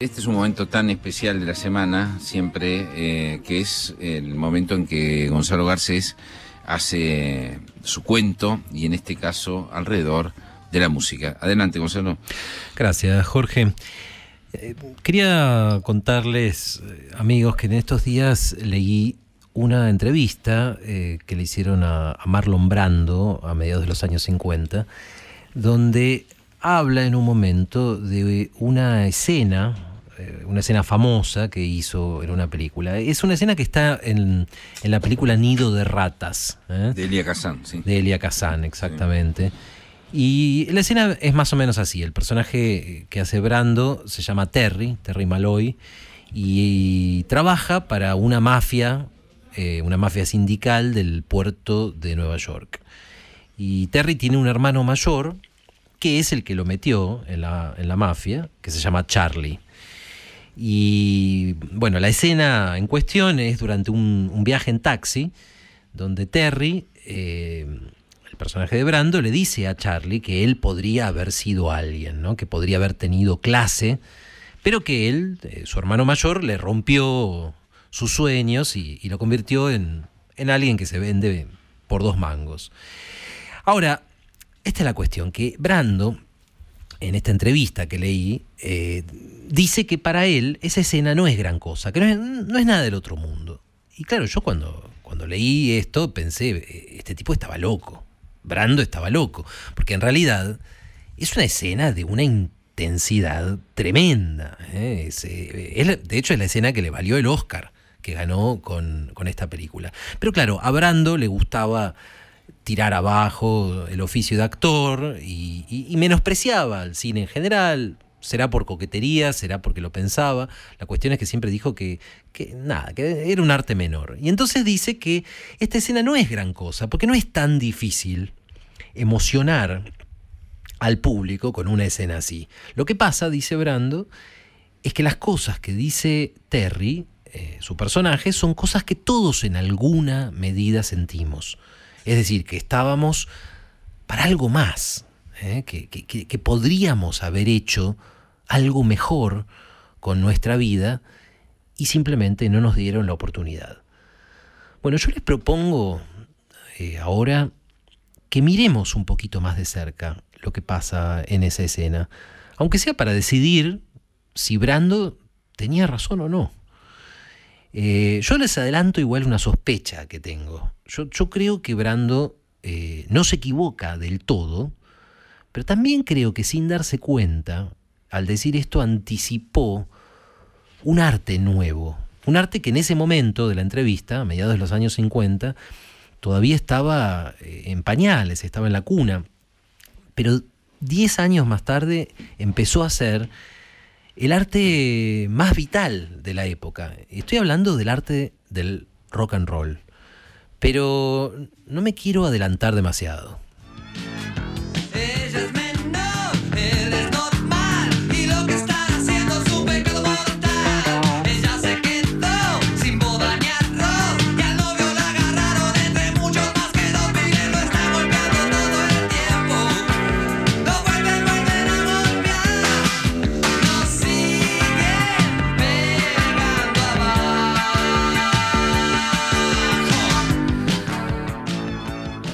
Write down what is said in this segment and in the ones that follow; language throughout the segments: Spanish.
Este es un momento tan especial de la semana, siempre, eh, que es el momento en que Gonzalo Garcés hace su cuento y en este caso alrededor de la música. Adelante, Gonzalo. Gracias, Jorge. Eh, quería contarles, eh, amigos, que en estos días leí una entrevista que le hicieron a, Marlon Brando a mediados de los años 50, donde habla en un momento de una escena una escena famosa que hizo en una película. Es una escena que está en, la película Nido de Ratas. ¿eh? De Elia Kazan, sí. De Elia Kazan, exactamente. Y la escena es más o menos así. El personaje que hace Brando se llama Terry, Terry Malloy, y, trabaja para una mafia, eh, una mafia sindical del puerto de Nueva York. Y Terry tiene un hermano mayor, que es el que lo metió en la, en la mafia, que se llama Charlie. Y bueno, la escena en cuestión es durante un, viaje en taxi, donde Terry, eh, el personaje de Brando, le dice a Charlie que él podría haber sido alguien, ¿no? que podría haber tenido clase, pero que él, eh, su hermano mayor, le rompió sus sueños y, lo convirtió en, en alguien que se vende por dos mangos. Ahora, esta es la cuestión, que Brando en esta entrevista que leí, eh, dice que para él esa escena no es gran cosa, que no es, nada del otro mundo. Y claro, yo cuando, cuando leí esto pensé, eh, este tipo estaba loco, Brando estaba loco, porque en realidad es una escena de una intensidad tremenda. ¿eh? de hecho es la escena que le valió el Oscar que ganó con, con esta película. Pero claro, a Brando le gustaba tirar abajo el oficio de actor y, menospreciaba al cine en general. Será por coquetería, será porque lo pensaba. La cuestión es que siempre dijo que, que nada, que era un arte menor. Y entonces dice que esta escena no es gran cosa, porque no es tan difícil emocionar al público con una escena así. Lo que pasa, dice Brando, es que las cosas que dice Terry, eh, su personaje, son cosas que todos en alguna medida sentimos. Es decir, que estábamos para algo más, ¿eh? que, podríamos haber hecho algo mejor con nuestra vida y simplemente no nos dieron la oportunidad. Bueno, yo les propongo eh, ahora que miremos un poquito más de cerca lo que pasa en esa escena, aunque sea para decidir si Brando tenía razón o no. Eh, yo les adelanto igual una sospecha que tengo. Yo, creo que Brando eh, no se equivoca del todo, pero también creo que sin darse cuenta, al decir esto, anticipó un arte nuevo. Un arte que en ese momento de la entrevista, a mediados de los años 50, todavía estaba eh, en pañales, estaba en la cuna. Pero 10 años más tarde empezó a ser el arte más vital de la época. Estoy hablando del arte del rock and roll. Pero no me quiero adelantar demasiado.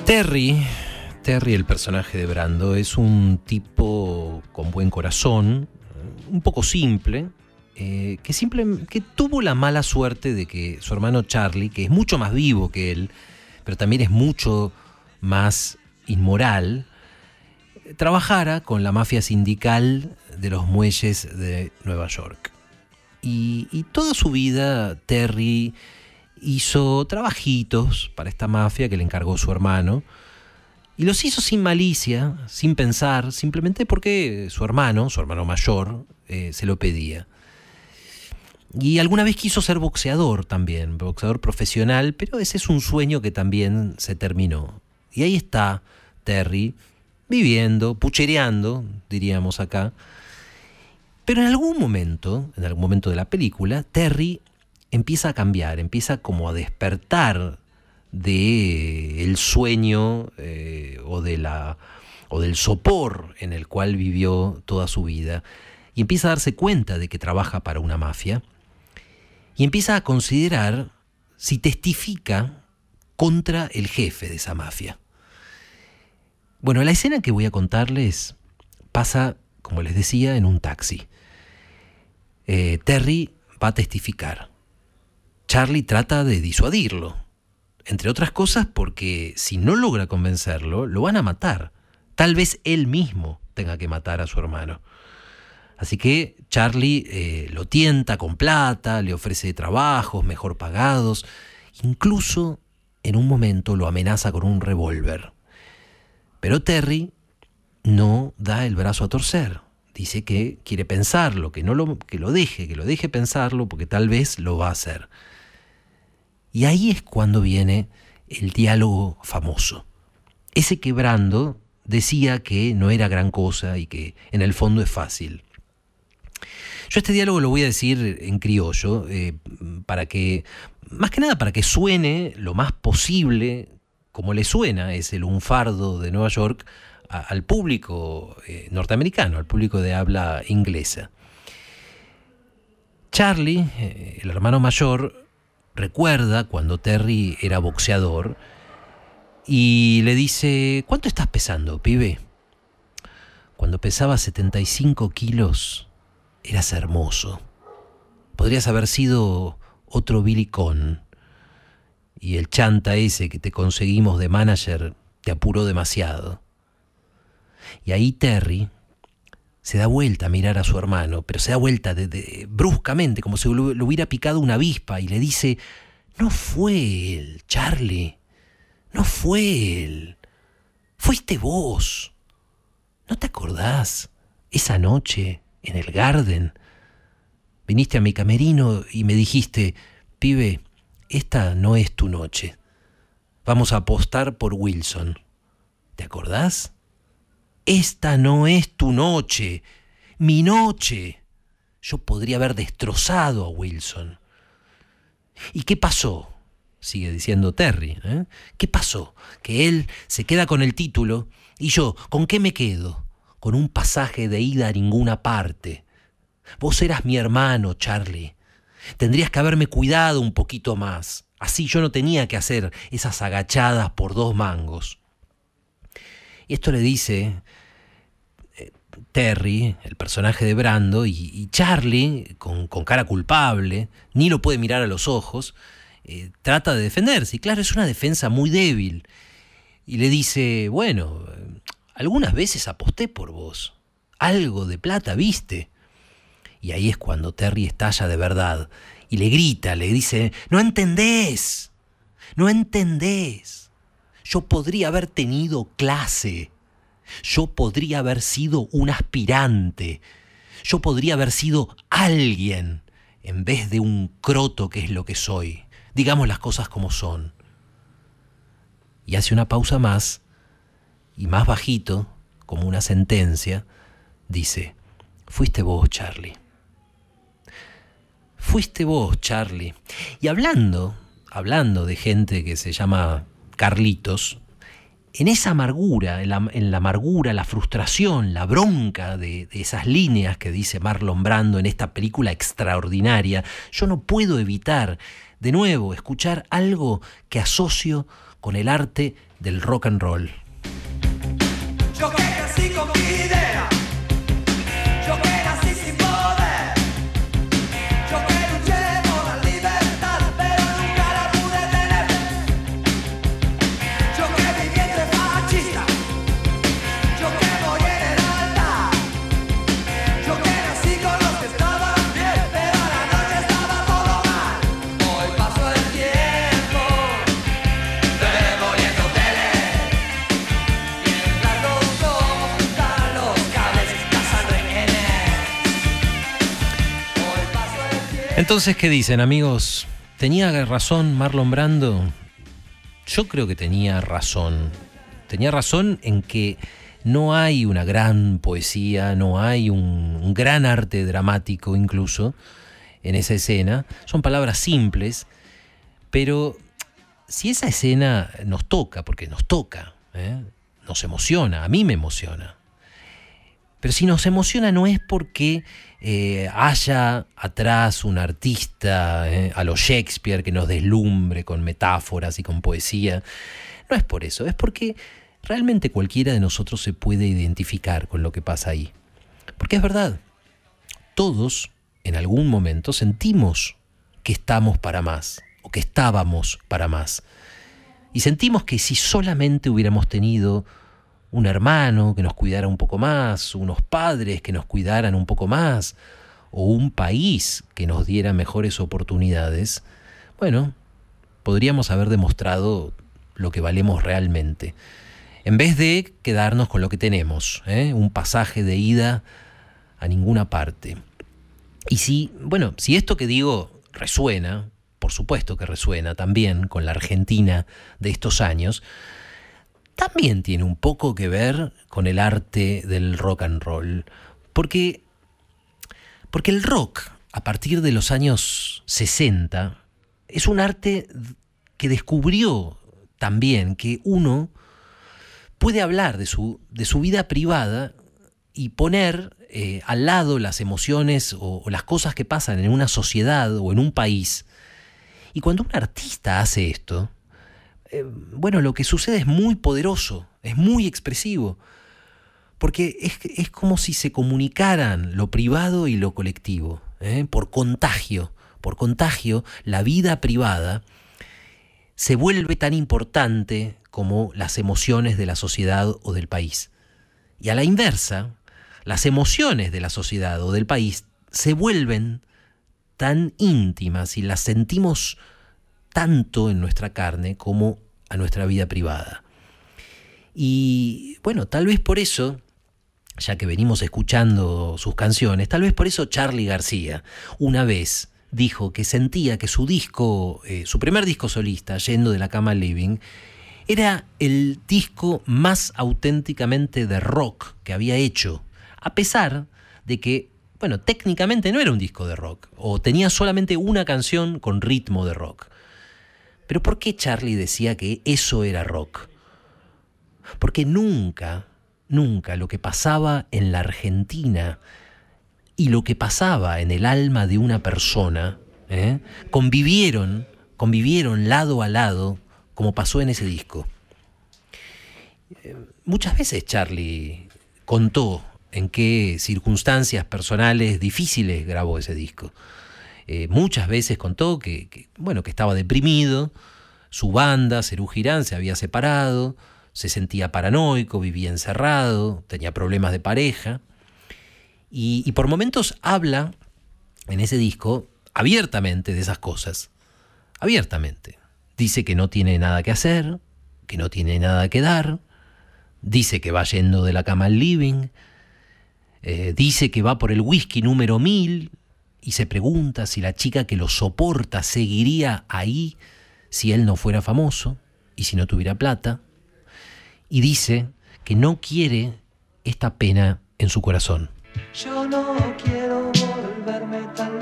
Terry, Terry, el personaje de Brando, es un tipo con buen corazón, un poco simple, eh, que, simple, que tuvo la mala suerte de que su hermano Charlie, que es mucho más vivo que él, pero también es mucho más inmoral, trabajara con la mafia sindical de los muelles de Nueva York. Y toda su vida Terry hizo trabajitos para esta mafia que le encargó su hermano. Y los hizo sin malicia, sin pensar, simplemente porque su hermano, su hermano mayor, eh, se lo pedía. Y alguna vez quiso ser boxeador también, boxeador profesional, pero ese es un sueño que también se terminó. Y ahí está Terry, viviendo, puchereando, diríamos acá. Pero en algún momento, en algún momento de la película, Terry empieza a cambiar, empieza como a despertar de el sueño eh, o, de la, o del sopor en el cual vivió toda su vida. y empieza a darse cuenta de que trabaja para una mafia y empieza a considerar si testifica contra el jefe de esa mafia. Bueno, la escena que voy a contarles pasa, como les decía, en un taxi. Eh, Terry va a testificar. Charlie trata de disuadirlo, entre otras cosas porque si no logra convencerlo, lo van a matar. Tal vez él mismo tenga que matar a su hermano. Así que Charlie eh, lo tienta con plata, le ofrece trabajos mejor pagados, incluso en un momento lo amenaza con un revólver. Pero Terry no da el brazo a torcer. Dice que quiere pensarlo, que, no lo, que lo deje, que lo deje pensarlo, porque tal vez lo va a hacer. Y ahí es cuando viene el diálogo famoso. Ese quebrando decía que no era gran cosa y que en el fondo es fácil. Yo este diálogo lo voy a decir en criollo, eh, para que, más que nada para que suene lo más posible como le suena ese lunfardo de Nueva York al público eh, norteamericano, al público de habla inglesa. Charlie, eh, el hermano mayor, recuerda cuando Terry era boxeador y le dice, ¿cuánto estás pesando, pibe? Cuando pesaba 75 kilos, eras hermoso. Podrías haber sido otro Billy Con. Y el chanta ese que te conseguimos de manager te apuró demasiado. Y ahí Terry se da vuelta a mirar a su hermano, pero se da vuelta bruscamente, como si lo, lo hubiera picado una avispa, y le dice, no fue él, Charlie, no fue él, fuiste vos. ¿No te acordás esa noche en el Garden. Viniste a mi camerino y me dijiste, pibe, esta no es tu noche. Vamos a apostar por Wilson. ¿Te acordás? Esta no es tu noche, mi noche. Yo podría haber destrozado a Wilson. ¿Y qué pasó? Sigue diciendo Terry. ¿eh? ¿Qué pasó? Que él se queda con el título y yo, ¿con qué me quedo? con un pasaje de ida a ninguna parte. Vos eras mi hermano, Charlie. Tendrías que haberme cuidado un poquito más. Así yo no tenía que hacer esas agachadas por dos mangos. Y esto le dice eh, Terry, el personaje de Brando, y, Charlie, con, cara culpable, ni lo puede mirar a los ojos, eh, trata de defenderse. Y claro, es una defensa muy débil. Y le dice, bueno, algunas veces aposté por vos. Algo de plata viste. Y ahí es cuando Terry estalla de verdad y le grita, le dice, no entendés, no entendés. Yo podría haber tenido clase. Yo podría haber sido un aspirante. Yo podría haber sido alguien en vez de un croto que es lo que soy. Digamos las cosas como son. Y hace una pausa más y más bajito, como una sentencia, dice, fuiste vos, Charlie. Fuiste vos, Charlie. Y hablando, hablando de gente que se llama Carlitos, en esa amargura, en la, amargura, la frustración, la bronca de, esas líneas que dice Marlon Brando en esta película extraordinaria, yo no puedo evitar, de nuevo, escuchar algo que asocio con el arte del rock and roll. Entonces, ¿qué dicen amigos? ¿Tenía razón Marlon Brando? Yo creo que tenía razón. Tenía razón en que no hay una gran poesía, no hay un, gran arte dramático incluso en esa escena. Son palabras simples, pero si esa escena nos toca, porque nos toca, ¿eh? nos emociona, a mí me emociona, Pero si nos emociona no es porque eh, haya atrás un artista eh, a lo Shakespeare que nos deslumbre con metáforas y con poesía. No es por eso, es porque realmente cualquiera de nosotros se puede identificar con lo que pasa ahí. Porque es verdad, todos en algún momento sentimos que estamos para más o que estábamos para más. Y sentimos que si solamente hubiéramos tenido un hermano que nos cuidara un poco más, unos padres que nos cuidaran un poco más, o un país que nos diera mejores oportunidades, bueno, podríamos haber demostrado lo que valemos realmente. En vez de quedarnos con lo que tenemos, ¿eh? un pasaje de ida a ninguna parte. Y si, bueno, si esto que digo resuena, por supuesto que resuena también con la Argentina de estos años, también tiene un poco que ver con el arte del rock and roll. Porque, porque el rock, a partir de los años 60, es un arte que descubrió también que uno puede hablar de su, de su vida privada y poner eh, al lado las emociones o, o, las cosas que pasan en una sociedad o en un país. Y cuando un artista hace esto, eh, bueno, lo que sucede es muy poderoso, es muy expresivo, porque es, es como si se comunicaran lo privado y lo colectivo, ¿eh? por contagio, por contagio, la vida privada se vuelve tan importante como las emociones de la sociedad o del país. Y a la inversa, las emociones de la sociedad o del país se vuelven tan íntimas y las sentimos tanto en nuestra carne como a nuestra vida privada. Y bueno, tal vez por eso, ya que venimos escuchando sus canciones, tal vez por eso Charlie García una vez dijo que sentía que su disco, eh, su primer disco solista, Yendo de la Cama Living, era el disco más auténticamente de rock que había hecho, a pesar de que, bueno, técnicamente no era un disco de rock, o tenía solamente una canción con ritmo de rock. Pero ¿por qué Charlie decía que eso era rock? Porque nunca, nunca lo que pasaba en la Argentina y lo que pasaba en el alma de una persona ¿eh? convivieron, convivieron lado a lado como pasó en ese disco. Eh, muchas veces Charlie contó en qué circunstancias personales difíciles grabó ese disco. Eh, muchas veces contó que, bueno, que estaba deprimido, su banda, Cerú Girán, se había separado, se sentía paranoico, vivía encerrado, tenía problemas de pareja. Y, por momentos habla en ese disco abiertamente de esas cosas. Abiertamente. Dice que no tiene nada que hacer, que no tiene nada que dar. Dice que va yendo de la cama al living. Eh, dice que va por el whisky número mil y se pregunta si la chica que lo soporta seguiría ahí si él no fuera famoso y si no tuviera plata. Y dice que no quiere esta pena en su corazón. Yo no quiero volverme tan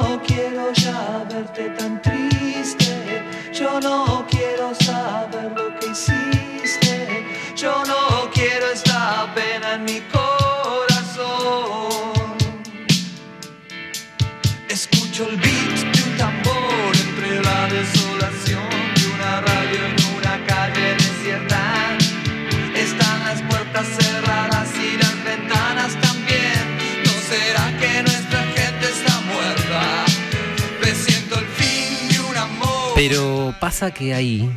no quiero ya verte tan triste, yo no quiero saber lo que hiciste, yo no quiero esta pena en mi corazón. Escucho el Pero pasa que ahí,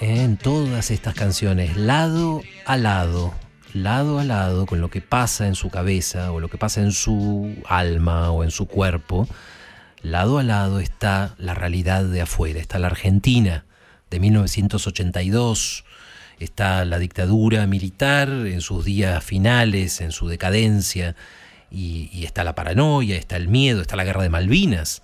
eh, en todas estas canciones, lado a lado, lado a lado con lo que pasa en su cabeza o lo que pasa en su alma o en su cuerpo, lado a lado está la realidad de afuera, está la Argentina de 1982, está la dictadura militar en sus días finales, en su decadencia, y, y está la paranoia, está el miedo, está la guerra de Malvinas.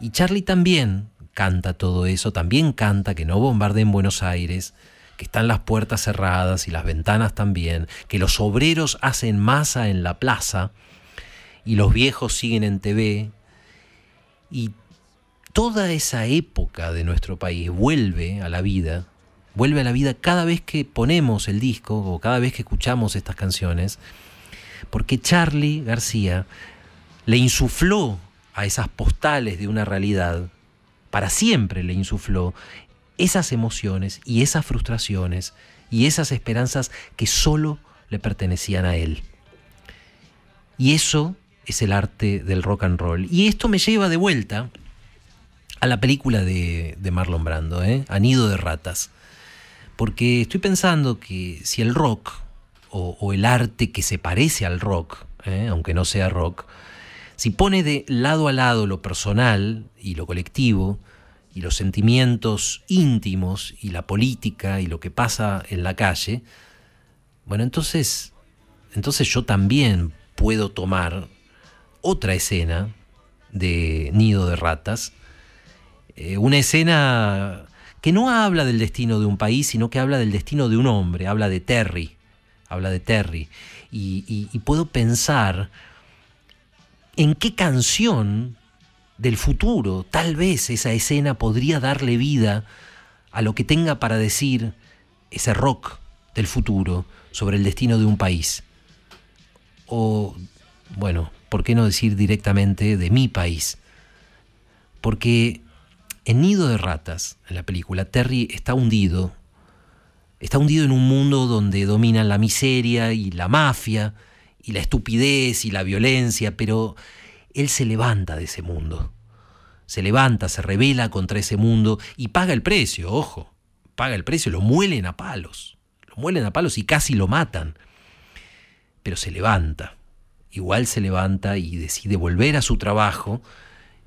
Y Charlie también canta todo eso, también canta que no bombardeen Buenos Aires, que están las puertas cerradas y las ventanas también, que los obreros hacen masa en la plaza y los viejos siguen en TV. Y toda esa época de nuestro país vuelve a la vida, vuelve a la vida cada vez que ponemos el disco o cada vez que escuchamos estas canciones, porque Charlie García le insufló a esas postales de una realidad, para siempre le insufló esas emociones y esas frustraciones y esas esperanzas que solo le pertenecían a él. Y eso es el arte del rock and roll. Y esto me lleva de vuelta a la película de, Marlon Brando, ¿eh? A de Ratas. Porque estoy pensando que si el rock, o, el arte que se parece al rock, ¿eh? aunque no sea rock, si pone de lado a lado lo personal y lo colectivo, y los sentimientos íntimos y la política y lo que pasa en la calle, bueno, entonces, entonces yo también puedo tomar otra escena de Nido de Ratas, eh, una escena que no habla del destino de un país, sino que habla del destino de un hombre, habla de Terry, habla de Terry, y, y puedo pensar en qué canción del futuro. Tal vez esa escena podría darle vida a lo que tenga para decir ese rock del futuro sobre el destino de un país. O, bueno, ¿por qué no decir directamente de mi país? Porque en Nido de Ratas, en la película, Terry está hundido. Está hundido en un mundo donde dominan la miseria y la mafia y la estupidez y la violencia, pero él se levanta de ese mundo. Se levanta, se revela contra ese mundo y paga el precio, ojo, paga el precio, lo muelen a palos, lo muelen a palos y casi lo matan. Pero se levanta, igual se levanta y decide volver a su trabajo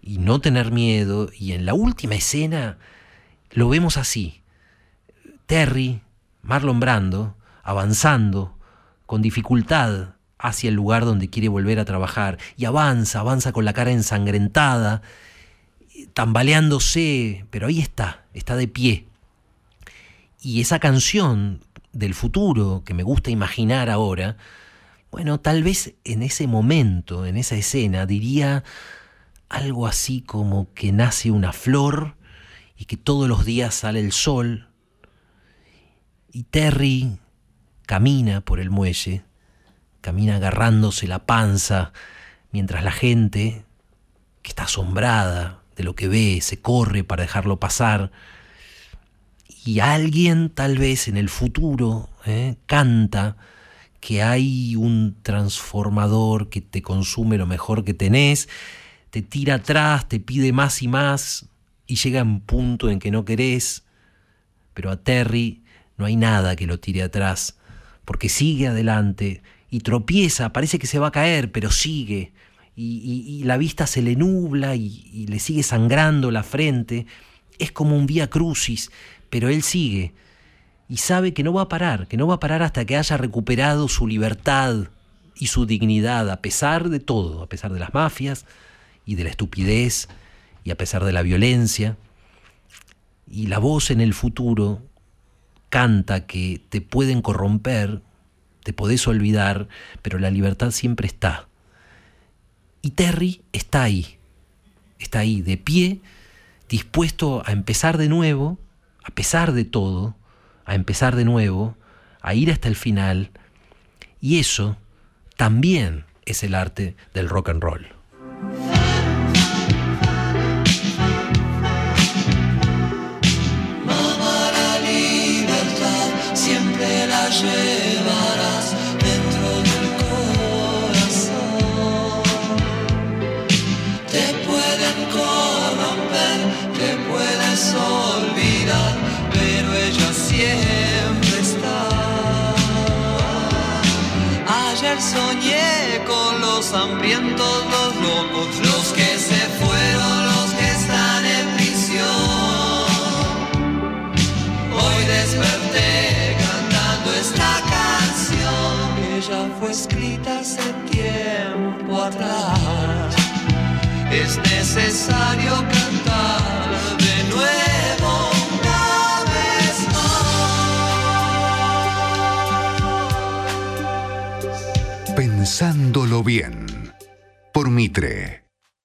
y no tener miedo. Y en la última escena lo vemos así. Terry, Marlon Brando, avanzando con dificultad hacia el lugar donde quiere volver a trabajar y avanza, avanza con la cara ensangrentada, tambaleándose, pero ahí está, está de pie. Y esa canción del futuro que me gusta imaginar ahora, bueno, tal vez en ese momento, en esa escena, diría algo así como que nace una flor y que todos los días sale el sol. Y Terry camina por el muelle camina agarrándose la panza, mientras la gente, que está asombrada de lo que ve, se corre para dejarlo pasar. Y alguien tal vez en el futuro ¿eh? canta que hay un transformador que te consume lo mejor que tenés, te tira atrás, te pide más y más, y llega un punto en que no querés, pero a Terry no hay nada que lo tire atrás, porque sigue adelante, y tropieza, parece que se va a caer, pero sigue. Y, la vista se le nubla y, le sigue sangrando la frente. Es como un vía crucis, pero él sigue. Y sabe que no va a parar, que no va a parar hasta que haya recuperado su libertad y su dignidad, a pesar de todo, a pesar de las mafias y de la estupidez y a pesar de la violencia. Y la voz en el futuro canta que te pueden corromper, te podés olvidar, pero la libertad siempre está. Y Terry está ahí, está ahí, de pie, dispuesto a empezar de nuevo, a pesar de todo, a empezar de nuevo, a ir hasta el final. Y eso también es el arte del rock and roll. siempre la soñé con los hambrientos, los locos, los que se fueron, los que están en prisión. Hoy desperté cantando esta canción que ya fue escrita hace tiempo atrás. Es necesario cantar Pensándolo bien. Mitre.